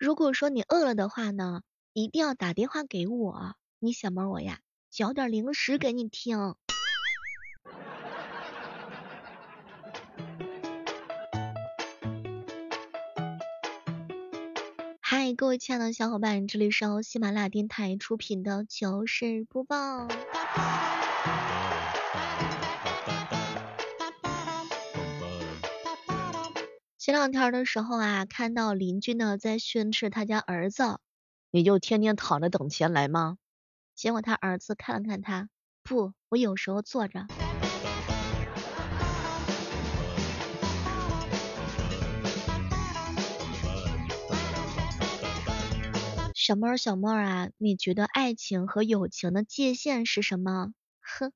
如果说你饿了的话呢，一定要打电话给我，你小妹我呀，嚼点零食给你听。嗨，各位亲爱的小伙伴，这里是由喜马拉雅电台出品的糗事播报。前两天的时候啊，看到邻居呢在训斥他家儿子，你就天天躺着等钱来吗？结果他儿子看了看他，不，我有时候坐着。小妹儿，小妹儿啊，你觉得爱情和友情的界限是什么？哼，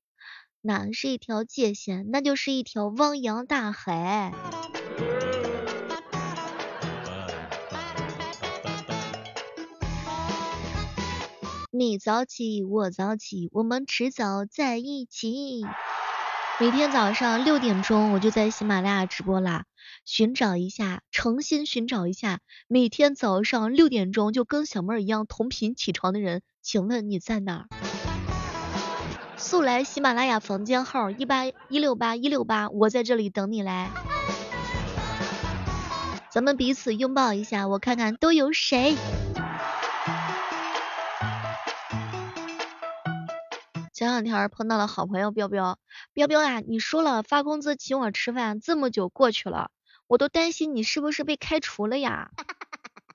哪是一条界限，那就是一条汪洋大海。你早起，我早起，我们迟早在一起。每天早上六点钟，我就在喜马拉雅直播啦。寻找一下，诚心寻找一下，每天早上六点钟就跟小妹儿一样同频起床的人，请问你在哪儿？速来喜马拉雅房间号一八一六八一六八，我在这里等你来。咱们彼此拥抱一下，我看看都有谁。前两天碰到了好朋友彪彪，彪彪呀，你说了发工资请我吃饭，这么久过去了，我都担心你是不是被开除了呀？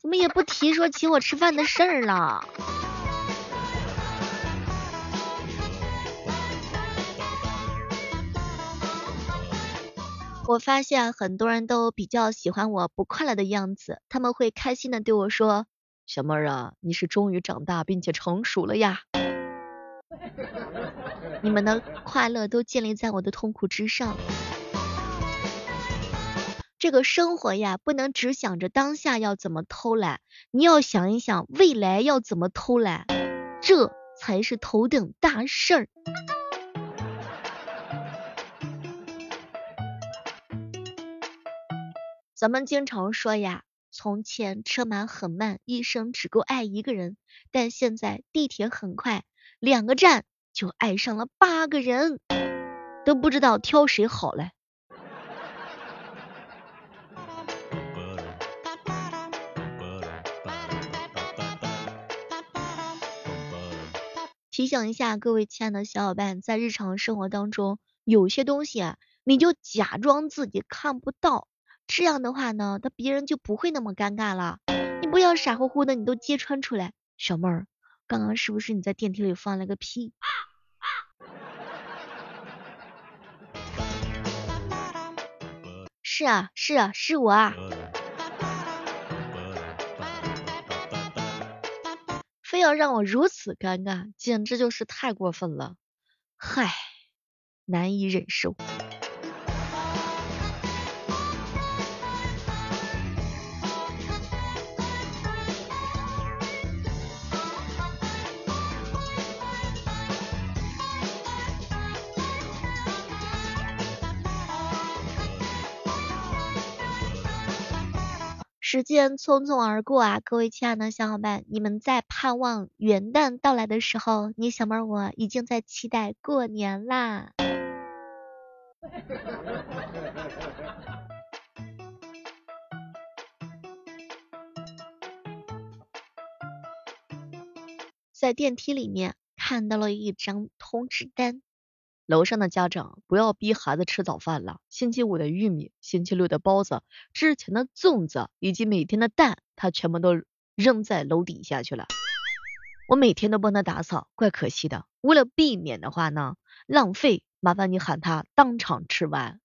怎么也不提说请我吃饭的事儿了？我发现很多人都比较喜欢我不快乐的样子，他们会开心的对我说：“小妹儿啊，你是终于长大并且成熟了呀。” 你们的快乐都建立在我的痛苦之上。这个生活呀，不能只想着当下要怎么偷懒，你要想一想未来要怎么偷懒，这才是头等大事儿。咱们经常说呀，从前车马很慢，一生只够爱一个人，但现在地铁很快。两个站就爱上了八个人，都不知道挑谁好嘞。提醒一下各位亲爱的小伙伴，在日常生活当中，有些东西啊，你就假装自己看不到，这样的话呢，他别人就不会那么尴尬了。你不要傻乎乎的，你都揭穿出来，小妹儿。刚刚是不是你在电梯里放了个屁？是啊，是啊，是我啊！非要让我如此尴尬，简直就是太过分了，嗨，难以忍受。时间匆匆而过啊，各位亲爱的小伙伴，你们在盼望元旦到来的时候，你小妹儿我已经在期待过年啦。在电梯里面看到了一张通知单。楼上的家长不要逼孩子吃早饭了。星期五的玉米，星期六的包子，之前的粽子以及每天的蛋，他全部都扔在楼底下去了。我每天都帮他打扫，怪可惜的。为了避免的话呢，浪费，麻烦你喊他当场吃完。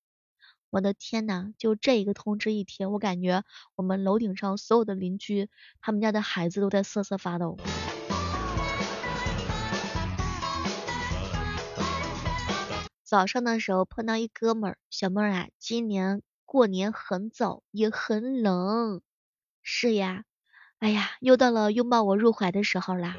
我的天呐，就这一个通知一贴，我感觉我们楼顶上所有的邻居，他们家的孩子都在瑟瑟发抖。早上的时候碰到一哥们儿，小妹儿啊，今年过年很早，也很冷。是呀，哎呀，又到了拥抱我入怀的时候啦。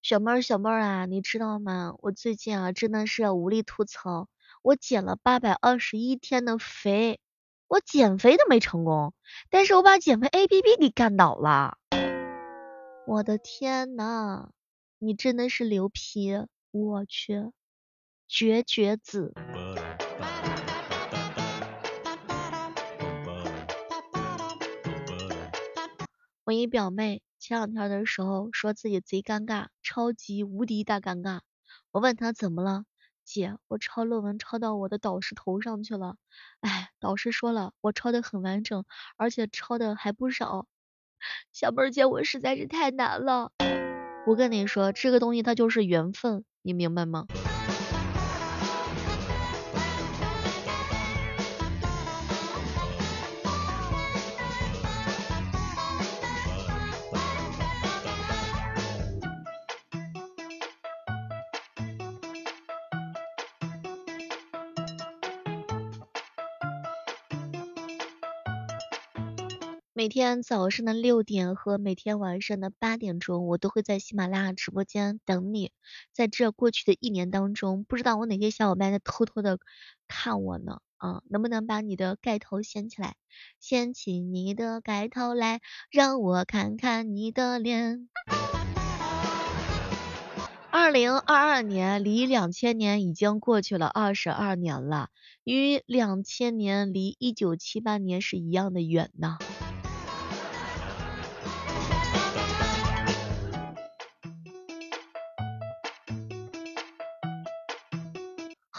小妹儿小妹儿啊，你知道吗？我最近啊真的是无力吐槽，我减了八百二十一天的肥，我减肥都没成功，但是我把减肥 A P P 给干倒了。我的天呐，你真的是牛批！我去，绝绝子！我一表妹前两天的时候说自己贼尴尬，超级无敌大尴尬。我问她怎么了，姐，我抄论文抄到我的导师头上去了。哎，导师说了，我抄的很完整，而且抄的还不少。小妹儿姐，我实在是太难了。我跟你说，这个东西它就是缘分，你明白吗？每天早上的六点和每天晚上的八点钟，我都会在喜马拉雅直播间等你。在这过去的一年当中，不知道我哪些小伙伴在偷偷的看我呢？啊，能不能把你的盖头掀起来？掀起你的盖头来，让我看看你的脸。二零二二年离两千年已经过去了二十二年了，与两千年离一九七八年是一样的远呢。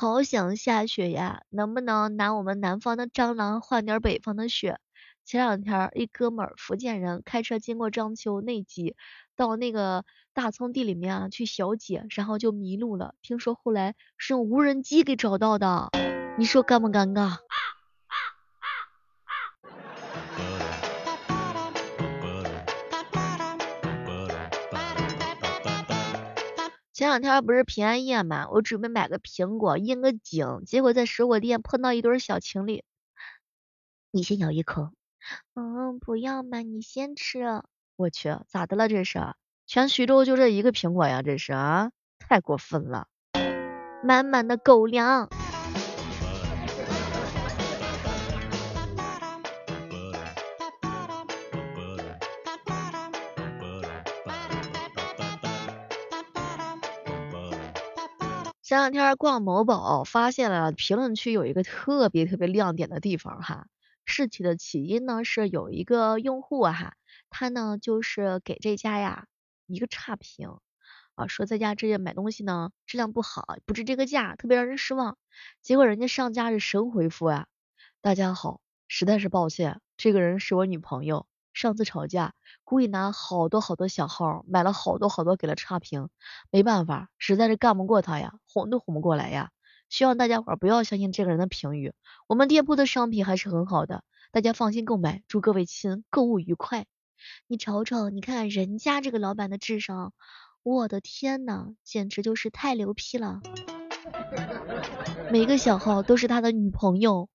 好想下雪呀，能不能拿我们南方的蟑螂换点北方的雪？前两天一哥们儿福建人开车经过章丘内急，到那个大葱地里面啊去小解，然后就迷路了。听说后来是用无人机给找到的，你说尴不尴尬？前两天不是平安夜嘛，我准备买个苹果应个景，结果在水果店碰到一对小情侣。你先咬一口。嗯，不要嘛，你先吃。我去，咋的了这是？全徐州就这一个苹果呀，这是啊，太过分了，满满的狗粮。前两天逛某宝，发现了评论区有一个特别特别亮点的地方哈。事情的起因呢是有一个用户哈，他呢就是给这家呀一个差评啊，说在家这些买东西呢质量不好，不值这个价，特别让人失望。结果人家上家是神回复呀，大家好，实在是抱歉，这个人是我女朋友。上次吵架，故意拿好多好多小号，买了好多好多给了差评，没办法，实在是干不过他呀，哄都哄不过来呀。希望大家伙不要相信这个人的评语，我们店铺的商品还是很好的，大家放心购买。祝各位亲购物愉快。你瞅瞅，你看人家这个老板的智商，我的天呐，简直就是太牛批了。每个小号都是他的女朋友。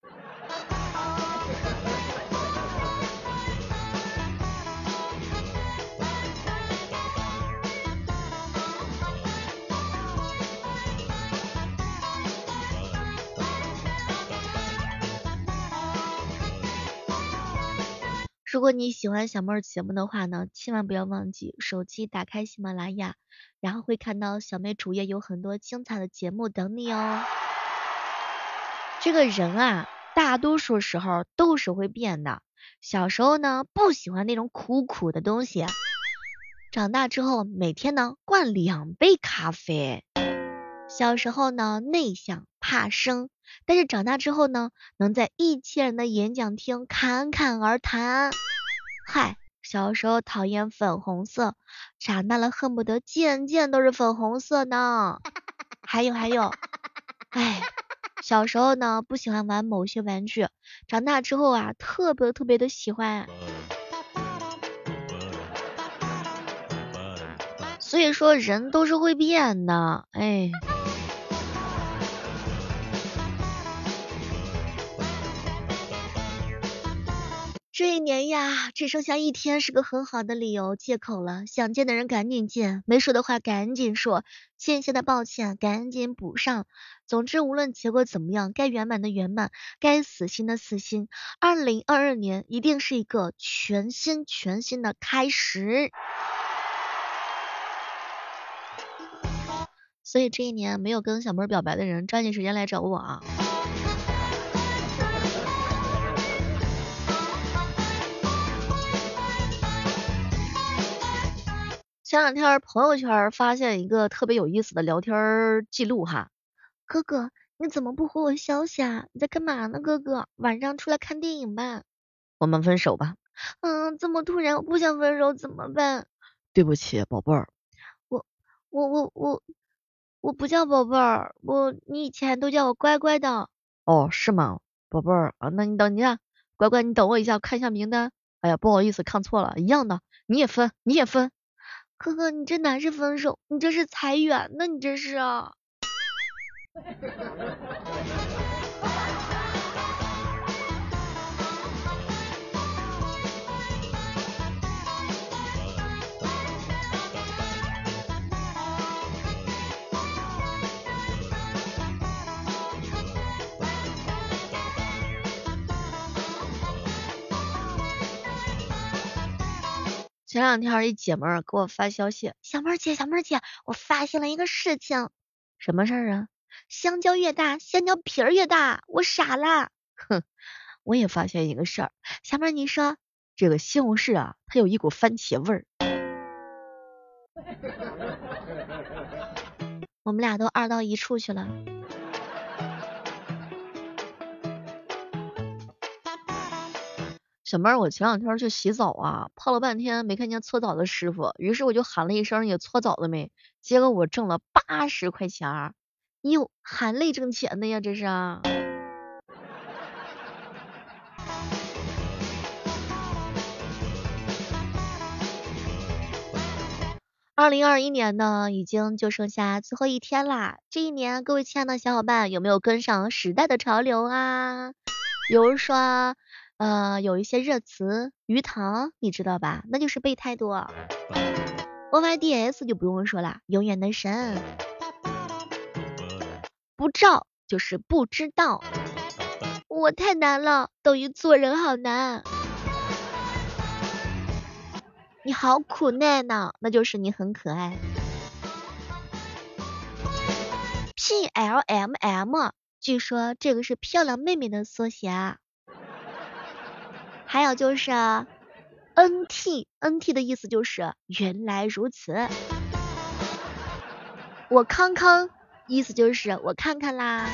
如果你喜欢小妹儿节目的话呢，千万不要忘记手机打开喜马拉雅，然后会看到小妹主页有很多精彩的节目等你哦。这个人啊，大多数时候都是会变的。小时候呢，不喜欢那种苦苦的东西，长大之后每天呢灌两杯咖啡。小时候呢内向怕生。但是长大之后呢，能在一千人的演讲厅侃侃而谈。嗨，小时候讨厌粉红色，长大了恨不得件件都是粉红色呢。还有还有，哎，小时候呢不喜欢玩某些玩具，长大之后啊特别特别的喜欢。所以说人都是会变的，哎。这一年呀，只剩下一天是个很好的理由借口了。想见的人赶紧见，没说的话赶紧说，欠下的抱歉赶紧补上。总之，无论结果怎么样，该圆满的圆满，该死心的死心。二零二二年一定是一个全新全新的开始。所以这一年没有跟小妹表白的人，抓紧时间来找我啊！前两天朋友圈发现一个特别有意思的聊天记录哈，哥哥你怎么不回我消息啊？你在干嘛呢？哥哥晚上出来看电影吧。我们分手吧。嗯，这么突然，我不想分手怎么办？对不起，宝贝儿。我我我我我不叫宝贝儿，我你以前都叫我乖乖的。哦，是吗？宝贝儿啊，那你等一下，乖乖你等我一下，我看一下名单。哎呀，不好意思，看错了，一样的，你也分，你也分。哥哥，你这哪是分手，你这是裁员呢，你这是啊。前两天一姐们儿给我发消息，小妹儿姐，小妹儿姐，我发现了一个事情，什么事儿啊？香蕉越大，香蕉皮儿越大，我傻了。哼，我也发现一个事儿，小妹儿你说，这个西红柿啊，它有一股番茄味儿。我们俩都二到一处去了。小妹儿，我前两天去洗澡啊，泡了半天没看见搓澡的师傅，于是我就喊了一声你搓澡了没？结果我挣了八十块钱，哟，含泪挣钱的呀，这是。二零二一年呢，已经就剩下最后一天啦。这一年，各位亲爱的小伙伴，有没有跟上时代的潮流啊？比如说。呃，有一些热词，鱼塘，你知道吧？那就是备胎多。O Y D S 就不用说了，永远的神。不照就是不知道。我太难了，等于做人好难。你好苦难呢，那就是你很可爱。P L M M，据说这个是漂亮妹妹的缩写。还有就是 N T N T 的意思就是原来如此。我康康意思就是我看看啦。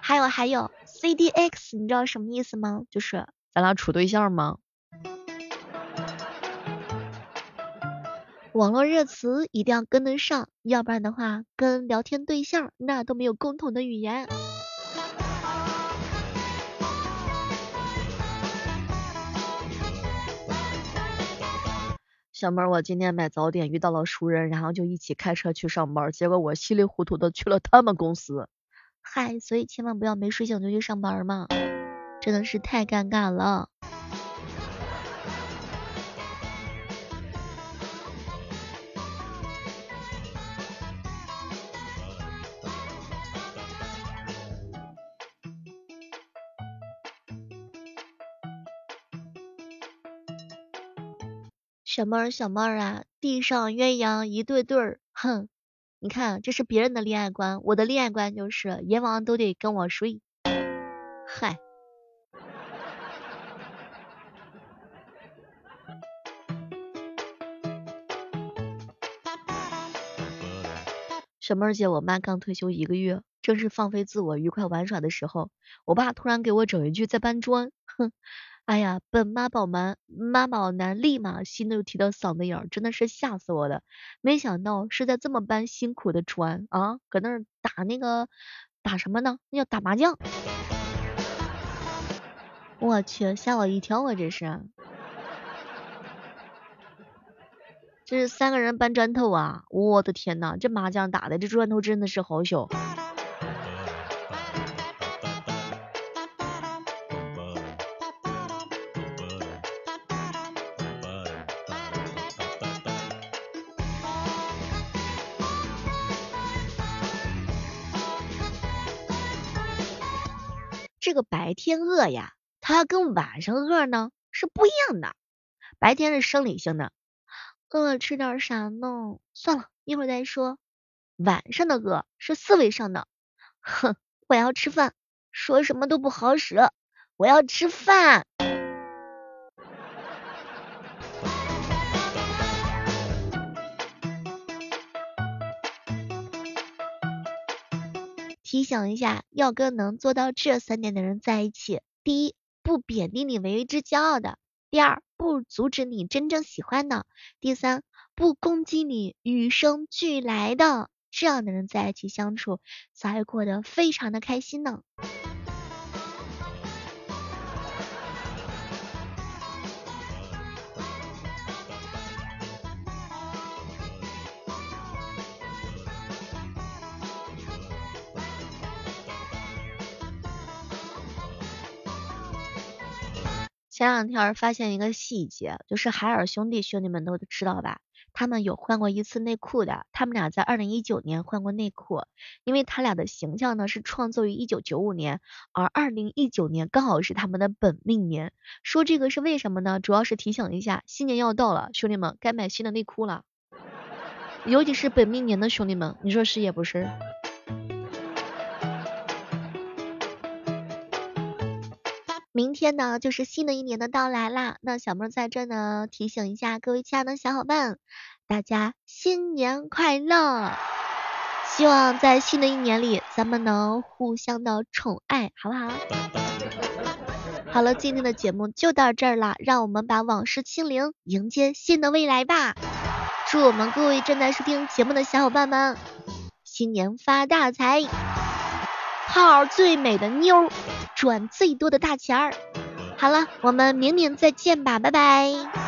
还有还有 C D X 你知道什么意思吗？就是咱俩处对象吗？网络热词一定要跟得上，要不然的话跟聊天对象那都没有共同的语言。小妹，我今天买早点遇到了熟人，然后就一起开车去上班，结果我稀里糊涂的去了他们公司。嗨，所以千万不要没睡醒就去上班嘛，真的是太尴尬了。小妹儿，小妹儿啊，地上鸳鸯一对对儿，哼，你看这是别人的恋爱观，我的恋爱观就是阎王都得跟我睡。嗨，小妹儿姐，我妈刚退休一个月，正是放飞自我、愉快玩耍的时候，我爸突然给我整一句在搬砖，哼。哎呀，本妈宝男妈宝男立马心都提到嗓子眼儿，真的是吓死我了。没想到是在这么般辛苦的砖啊，搁那儿打那个打什么呢？那叫打麻将。我去，吓我一跳啊！这是，这是三个人搬砖头啊！我的天呐，这麻将打的这砖头真的是好小。这个白天饿呀，它跟晚上饿呢是不一样的。白天是生理性的，饿了吃点啥呢？算了，一会儿再说。晚上的饿是思维上的，哼，我要吃饭，说什么都不好使，我要吃饭。你想一下，要跟能做到这三点的人在一起：第一，不贬低你为之骄傲的；第二，不阻止你真正喜欢的；第三，不攻击你与生俱来的。这样的人在一起相处，才会过得非常的开心呢。前两天发现一个细节，就是海尔兄弟兄弟们都知道吧？他们有换过一次内裤的，他们俩在二零一九年换过内裤，因为他俩的形象呢是创作于一九九五年，而二零一九年刚好是他们的本命年。说这个是为什么呢？主要是提醒一下，新年要到了，兄弟们该买新的内裤了，尤其是本命年的兄弟们，你说是也不是？明天呢，就是新的一年的到来啦。那小妹在这呢，提醒一下各位亲爱的小伙伴，大家新年快乐！希望在新的一年里，咱们能互相的宠爱，好不好？好了，今天的节目就到这儿了，让我们把往事清零，迎接新的未来吧！祝我们各位正在收听节目的小伙伴们，新年发大财，泡最美的妞。赚最多的大钱儿。好了，我们明年再见吧，拜拜。